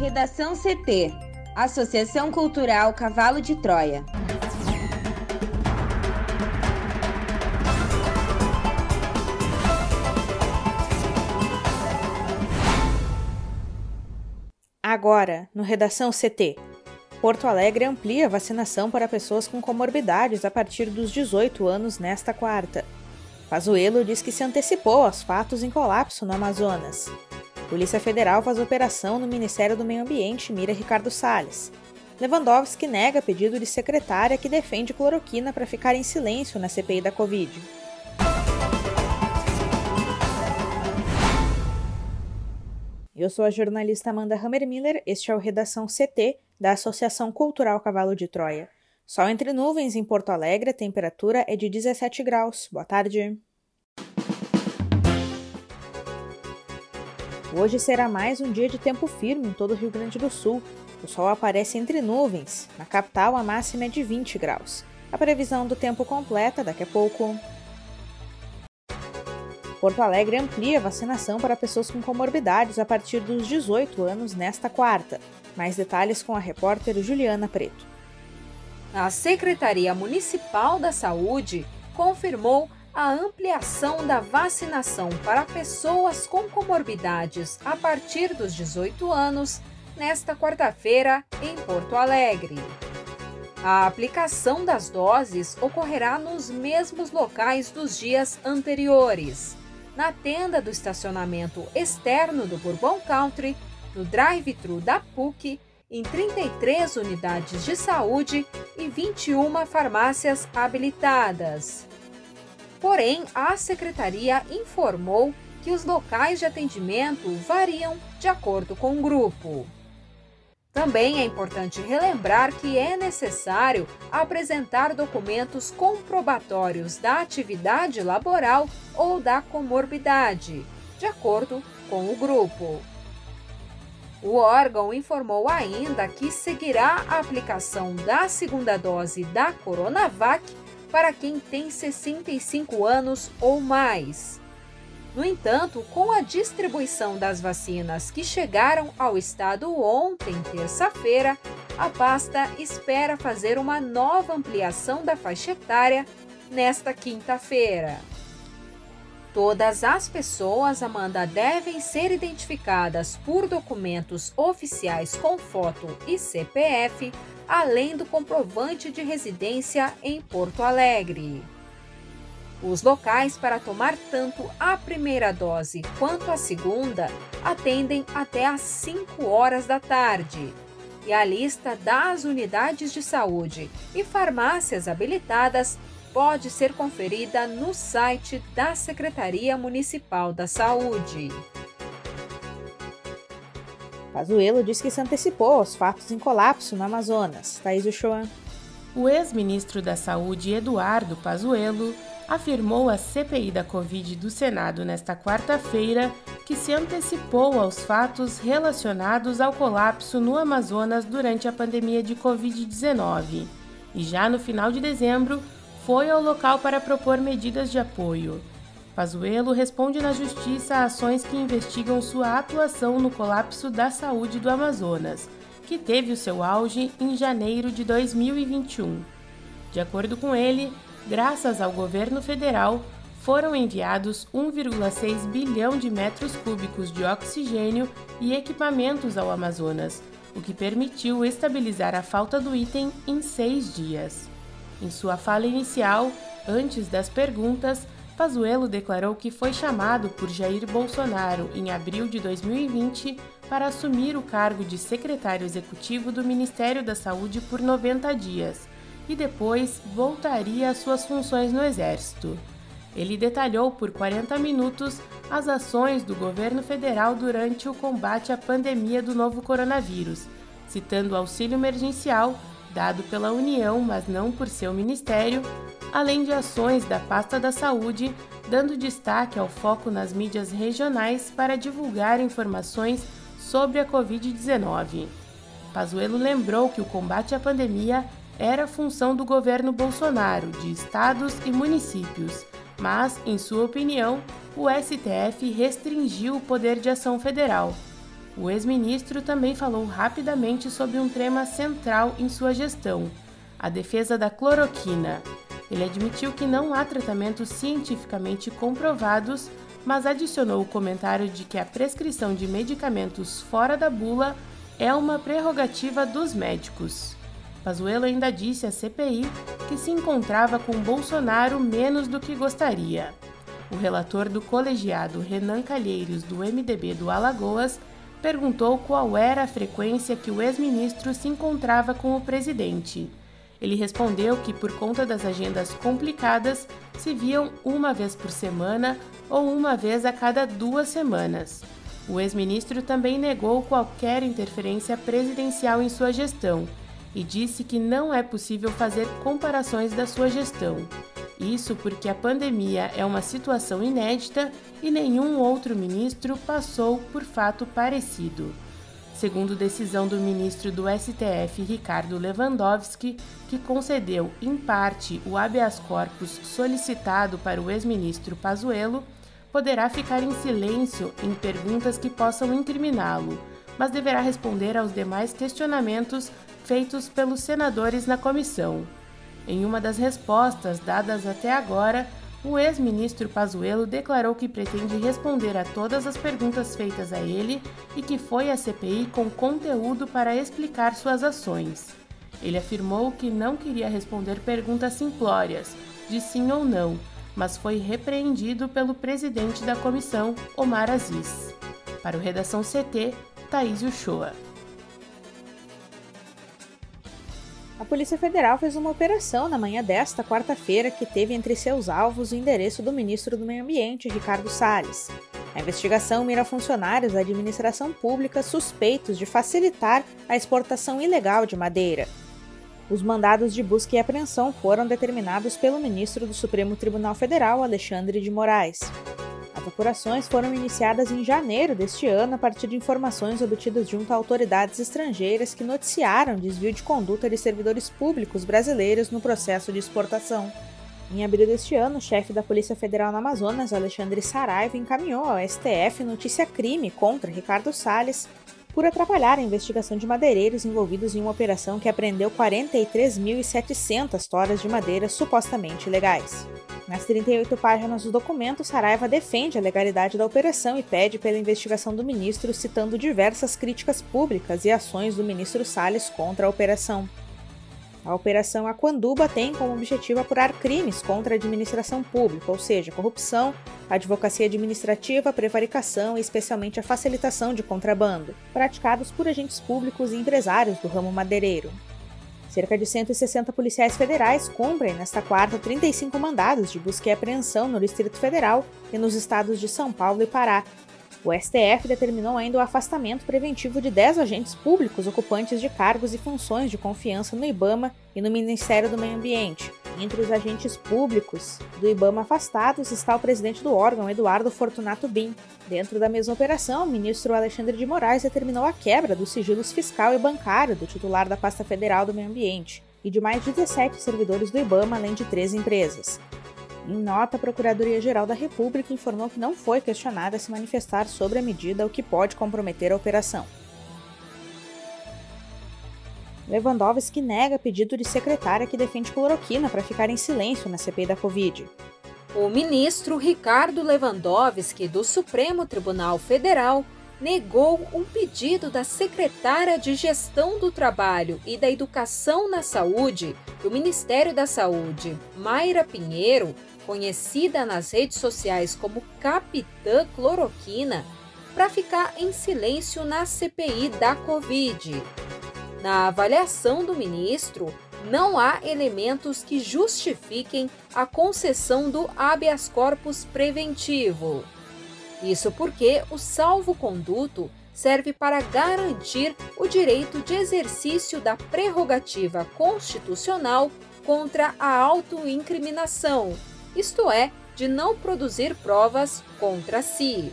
Redação CT Associação Cultural Cavalo de Troia. Agora, no Redação CT. Porto Alegre amplia a vacinação para pessoas com comorbidades a partir dos 18 anos nesta quarta. Pazuello diz que se antecipou aos fatos em colapso no Amazonas. Polícia Federal faz operação no Ministério do Meio Ambiente mira Ricardo Salles. Lewandowski nega pedido de secretária que defende cloroquina para ficar em silêncio na CPI da Covid. Eu sou a jornalista Amanda Hammermiller, este é o Redação CT da Associação Cultural Cavalo de Troia. Sol entre nuvens em Porto Alegre, a temperatura é de 17 graus. Boa tarde. Hoje será mais um dia de tempo firme em todo o Rio Grande do Sul. O sol aparece entre nuvens. Na capital, a máxima é de 20 graus. A previsão do tempo completa daqui a pouco. Porto Alegre amplia a vacinação para pessoas com comorbidades a partir dos 18 anos nesta quarta. Mais detalhes com a repórter Juliana Preto. A Secretaria Municipal da Saúde confirmou a ampliação da vacinação para pessoas com comorbidades a partir dos 18 anos nesta quarta-feira em Porto Alegre. A aplicação das doses ocorrerá nos mesmos locais dos dias anteriores na tenda do estacionamento externo do Bourbon Country, no drive-thru da PUC, em 33 unidades de saúde e 21 farmácias habilitadas. Porém, a secretaria informou que os locais de atendimento variam de acordo com o grupo. Também é importante relembrar que é necessário apresentar documentos comprobatórios da atividade laboral ou da comorbidade, de acordo com o grupo. O órgão informou ainda que seguirá a aplicação da segunda dose da Coronavac para quem tem 65 anos ou mais. No entanto, com a distribuição das vacinas que chegaram ao estado ontem, terça-feira, a pasta espera fazer uma nova ampliação da faixa etária nesta quinta-feira. Todas as pessoas, Amanda, devem ser identificadas por documentos oficiais com foto e CPF, além do comprovante de residência em Porto Alegre. Os locais para tomar tanto a primeira dose quanto a segunda atendem até às 5 horas da tarde. E a lista das unidades de saúde e farmácias habilitadas pode ser conferida no site da Secretaria Municipal da Saúde. Pazuello diz que se antecipou aos fatos em colapso no Amazonas. Thaís Uchoan. O ex-ministro da Saúde, Eduardo Pazuello, afirmou à CPI da Covid do Senado nesta quarta-feira que se antecipou aos fatos relacionados ao colapso no Amazonas durante a pandemia de Covid-19 e já no final de dezembro foi ao local para propor medidas de apoio. Pazuello responde na justiça a ações que investigam sua atuação no colapso da saúde do Amazonas, que teve o seu auge em janeiro de 2021. De acordo com ele, graças ao governo federal, foram enviados 1,6 bilhão de metros cúbicos de oxigênio e equipamentos ao Amazonas, o que permitiu estabilizar a falta do item em seis dias. Em sua fala inicial, antes das perguntas, Pazuello declarou que foi chamado por Jair Bolsonaro em abril de 2020 para assumir o cargo de secretário executivo do Ministério da Saúde por 90 dias e depois voltaria às suas funções no Exército. Ele detalhou por 40 minutos as ações do governo federal durante o combate à pandemia do novo coronavírus, citando auxílio emergencial dado pela União, mas não por seu ministério, além de ações da pasta da saúde, dando destaque ao foco nas mídias regionais para divulgar informações sobre a Covid-19. Pazuello lembrou que o combate à pandemia era função do governo Bolsonaro, de estados e municípios, mas, em sua opinião, o STF restringiu o poder de ação federal. O ex-ministro também falou rapidamente sobre um tema central em sua gestão: a defesa da cloroquina. Ele admitiu que não há tratamentos cientificamente comprovados, mas adicionou o comentário de que a prescrição de medicamentos fora da bula é uma prerrogativa dos médicos. Pazuello ainda disse à CPI que se encontrava com Bolsonaro menos do que gostaria. O relator do colegiado Renan Calheiros, do MDB do Alagoas, perguntou qual era a frequência que o ex-ministro se encontrava com o presidente. Ele respondeu que, por conta das agendas complicadas, se viam uma vez por semana ou uma vez a cada duas semanas. O ex-ministro também negou qualquer interferência presidencial em sua gestão e disse que não é possível fazer comparações da sua gestão. Isso porque a pandemia é uma situação inédita e nenhum outro ministro passou por fato parecido segundo decisão do ministro do STF Ricardo Lewandowski, que concedeu em parte o habeas corpus solicitado para o ex-ministro Pazuello, poderá ficar em silêncio em perguntas que possam incriminá-lo, mas deverá responder aos demais questionamentos feitos pelos senadores na comissão. Em uma das respostas dadas até agora, o ex-ministro Pazuello declarou que pretende responder a todas as perguntas feitas a ele e que foi à CPI com conteúdo para explicar suas ações. Ele afirmou que não queria responder perguntas simplórias, de sim ou não, mas foi repreendido pelo presidente da comissão, Omar Aziz. Para o Redação CT, Thaís Uchoa. A Polícia Federal fez uma operação na manhã desta quarta-feira que teve entre seus alvos o endereço do ministro do Meio Ambiente, Ricardo Salles. A investigação mira funcionários da administração pública suspeitos de facilitar a exportação ilegal de madeira. Os mandados de busca e apreensão foram determinados pelo ministro do Supremo Tribunal Federal, Alexandre de Moraes. As apurações foram iniciadas em janeiro deste ano a partir de informações obtidas junto a autoridades estrangeiras que noticiaram desvio de conduta de servidores públicos brasileiros no processo de exportação. Em abril deste ano, o chefe da Polícia Federal no Amazonas, Alexandre Saraiva, encaminhou ao STF notícia crime contra Ricardo Salles por atrapalhar a investigação de madeireiros envolvidos em uma operação que apreendeu 43.700 toras de madeira supostamente ilegais. Nas 38 páginas do documento, Saraiva defende a legalidade da operação e pede pela investigação do ministro, citando diversas críticas públicas e ações do ministro Salles contra a operação. A Operação Aquanduba tem como objetivo apurar crimes contra a administração pública, ou seja, corrupção, advocacia administrativa, prevaricação e especialmente a facilitação de contrabando, praticados por agentes públicos e empresários do ramo madeireiro. Cerca de 160 policiais federais cumprem nesta quarta 35 mandados de busca e apreensão no Distrito Federal e nos estados de São Paulo e Pará, o STF determinou ainda o afastamento preventivo de 10 agentes públicos ocupantes de cargos e funções de confiança no IBAMA e no Ministério do Meio Ambiente. Entre os agentes públicos do IBAMA afastados está o presidente do órgão, Eduardo Fortunato Bin. Dentro da mesma operação, o ministro Alexandre de Moraes determinou a quebra dos sigilos fiscal e bancário do titular da pasta federal do meio ambiente e de mais de 17 servidores do IBAMA, além de três empresas. Em nota, a Procuradoria-Geral da República informou que não foi questionada a se manifestar sobre a medida, o que pode comprometer a operação. Lewandowski nega pedido de secretária que defende cloroquina para ficar em silêncio na CPI da Covid. O ministro Ricardo Lewandowski, do Supremo Tribunal Federal, negou um pedido da secretária de Gestão do Trabalho e da Educação na Saúde do Ministério da Saúde, Mayra Pinheiro, conhecida nas redes sociais como Capitã Cloroquina, para ficar em silêncio na CPI da Covid. Na avaliação do ministro, não há elementos que justifiquem a concessão do habeas corpus preventivo. Isso porque o salvo-conduto serve para garantir o direito de exercício da prerrogativa constitucional contra a autoincriminação, isto é, de não produzir provas contra si.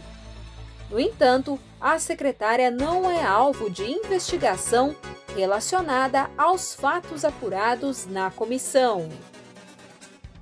No entanto, a secretária não é alvo de investigação relacionada aos fatos apurados na comissão.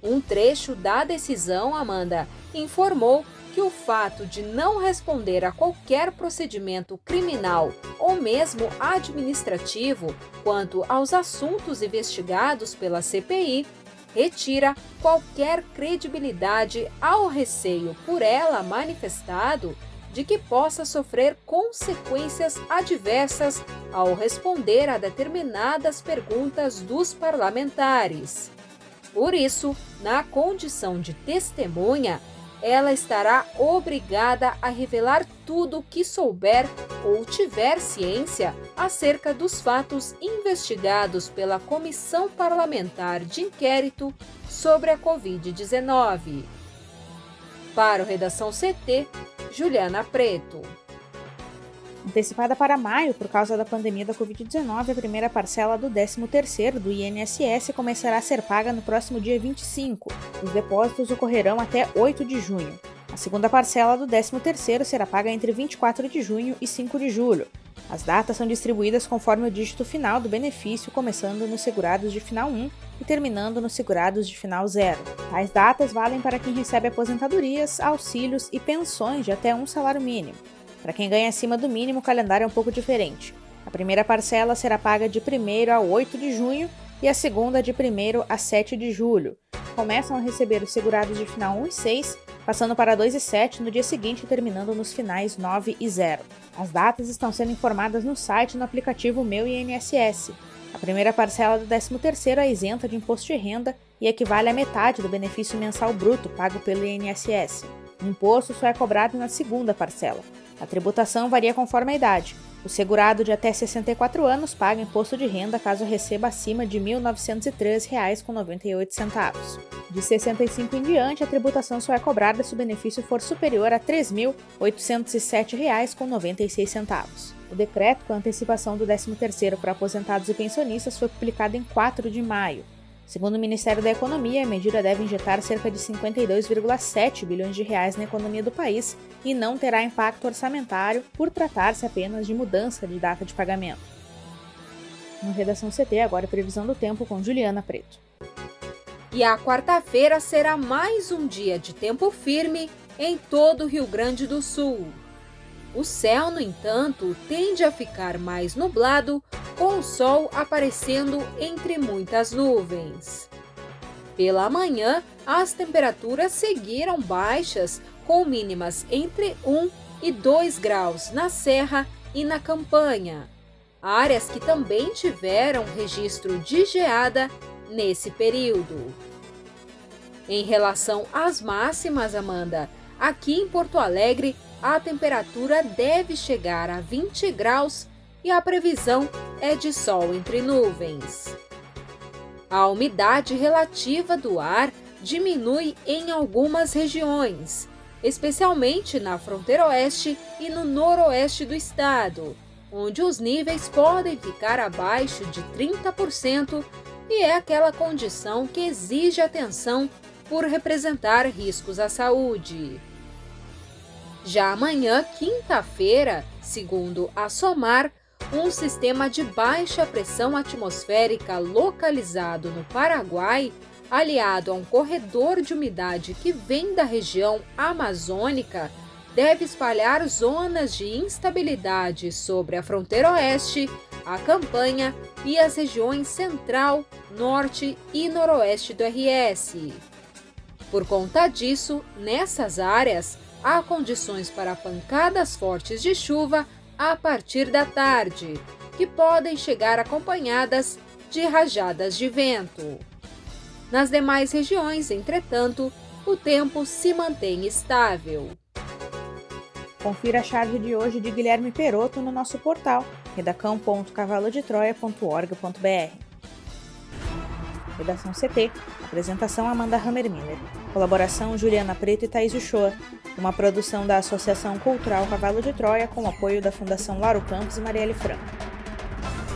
Um trecho da decisão, Amanda, informou que o fato de não responder a qualquer procedimento criminal ou mesmo administrativo quanto aos assuntos investigados pela CPI retira qualquer credibilidade ao receio por ela manifestado de que possa sofrer consequências adversas ao responder a determinadas perguntas dos parlamentares. Por isso, na condição de testemunha, ela estará obrigada a revelar tudo o que souber ou tiver ciência acerca dos fatos investigados pela Comissão Parlamentar de Inquérito sobre a Covid-19. Para o Redação CT, Juliana Preto. Antecipada para maio por causa da pandemia da Covid-19, a primeira parcela do 13º do INSS começará a ser paga no próximo dia 25. Os depósitos ocorrerão até 8 de junho. A segunda parcela do 13º será paga entre 24 de junho e 5 de julho. As datas são distribuídas conforme o dígito final do benefício, começando nos segurados de final 1 e terminando nos segurados de final 0. Tais datas valem para quem recebe aposentadorias, auxílios e pensões de até um salário mínimo. Para quem ganha acima do mínimo, o calendário é um pouco diferente. A primeira parcela será paga de 1 a 8 de junho e a segunda de 1 a 7 de julho. Começam a receber os segurados de final 1 e 6, passando para 2 e 7 no dia seguinte, terminando nos finais 9 e 0. As datas estão sendo informadas no site e no aplicativo Meu INSS. A primeira parcela do 13º é isenta de imposto de renda e equivale à metade do benefício mensal bruto pago pelo INSS. O imposto só é cobrado na segunda parcela. A tributação varia conforme a idade. O segurado de até 64 anos paga imposto de renda caso receba acima de R$ 1.913,98. De 65 em diante, a tributação só é cobrada se o benefício for superior a R$ 3.807,96. O decreto com antecipação do 13º para aposentados e pensionistas foi publicado em 4 de maio. Segundo o Ministério da Economia, a medida deve injetar cerca de 52,7 bilhões de reais na economia do país e não terá impacto orçamentário por tratar-se apenas de mudança de data de pagamento. No Redação CT, agora previsão do tempo com Juliana Preto. E a quarta-feira será mais um dia de tempo firme em todo o Rio Grande do Sul. O céu, no entanto, tende a ficar mais nublado com o sol aparecendo entre muitas nuvens. Pela manhã, as temperaturas seguiram baixas, com mínimas entre 1 e 2 graus na Serra e na Campanha, áreas que também tiveram registro de geada nesse período. Em relação às máximas, Amanda, aqui em Porto Alegre a temperatura deve chegar a 20 graus e a previsão é de sol entre nuvens. A umidade relativa do ar diminui em algumas regiões, especialmente na fronteira oeste e no noroeste do estado, onde os níveis podem ficar abaixo de 30% e é aquela condição que exige atenção por representar riscos à saúde. Já amanhã, quinta-feira, segundo a SOMAR, um sistema de baixa pressão atmosférica localizado no Paraguai, aliado a um corredor de umidade que vem da região amazônica, deve espalhar zonas de instabilidade sobre a fronteira oeste, a campanha e as regiões central, norte e noroeste do RS. Por conta disso, nessas áreas, há condições para pancadas fortes de chuva a partir da tarde, que podem chegar acompanhadas de rajadas de vento. Nas demais regiões, entretanto, o tempo se mantém estável. Confira a charge de hoje de Guilherme Peroto no nosso portal redacão.cavalodetroia.org.br. Redação CT. Apresentação Amanda Hammermiller. Colaboração Juliana Preto e Thaís Uchoa. Uma produção da Associação Cultural Cavalo de Troia com apoio da Fundação Laro Campos e Marielle Franco.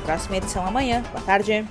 Próxima edição amanhã. Boa tarde.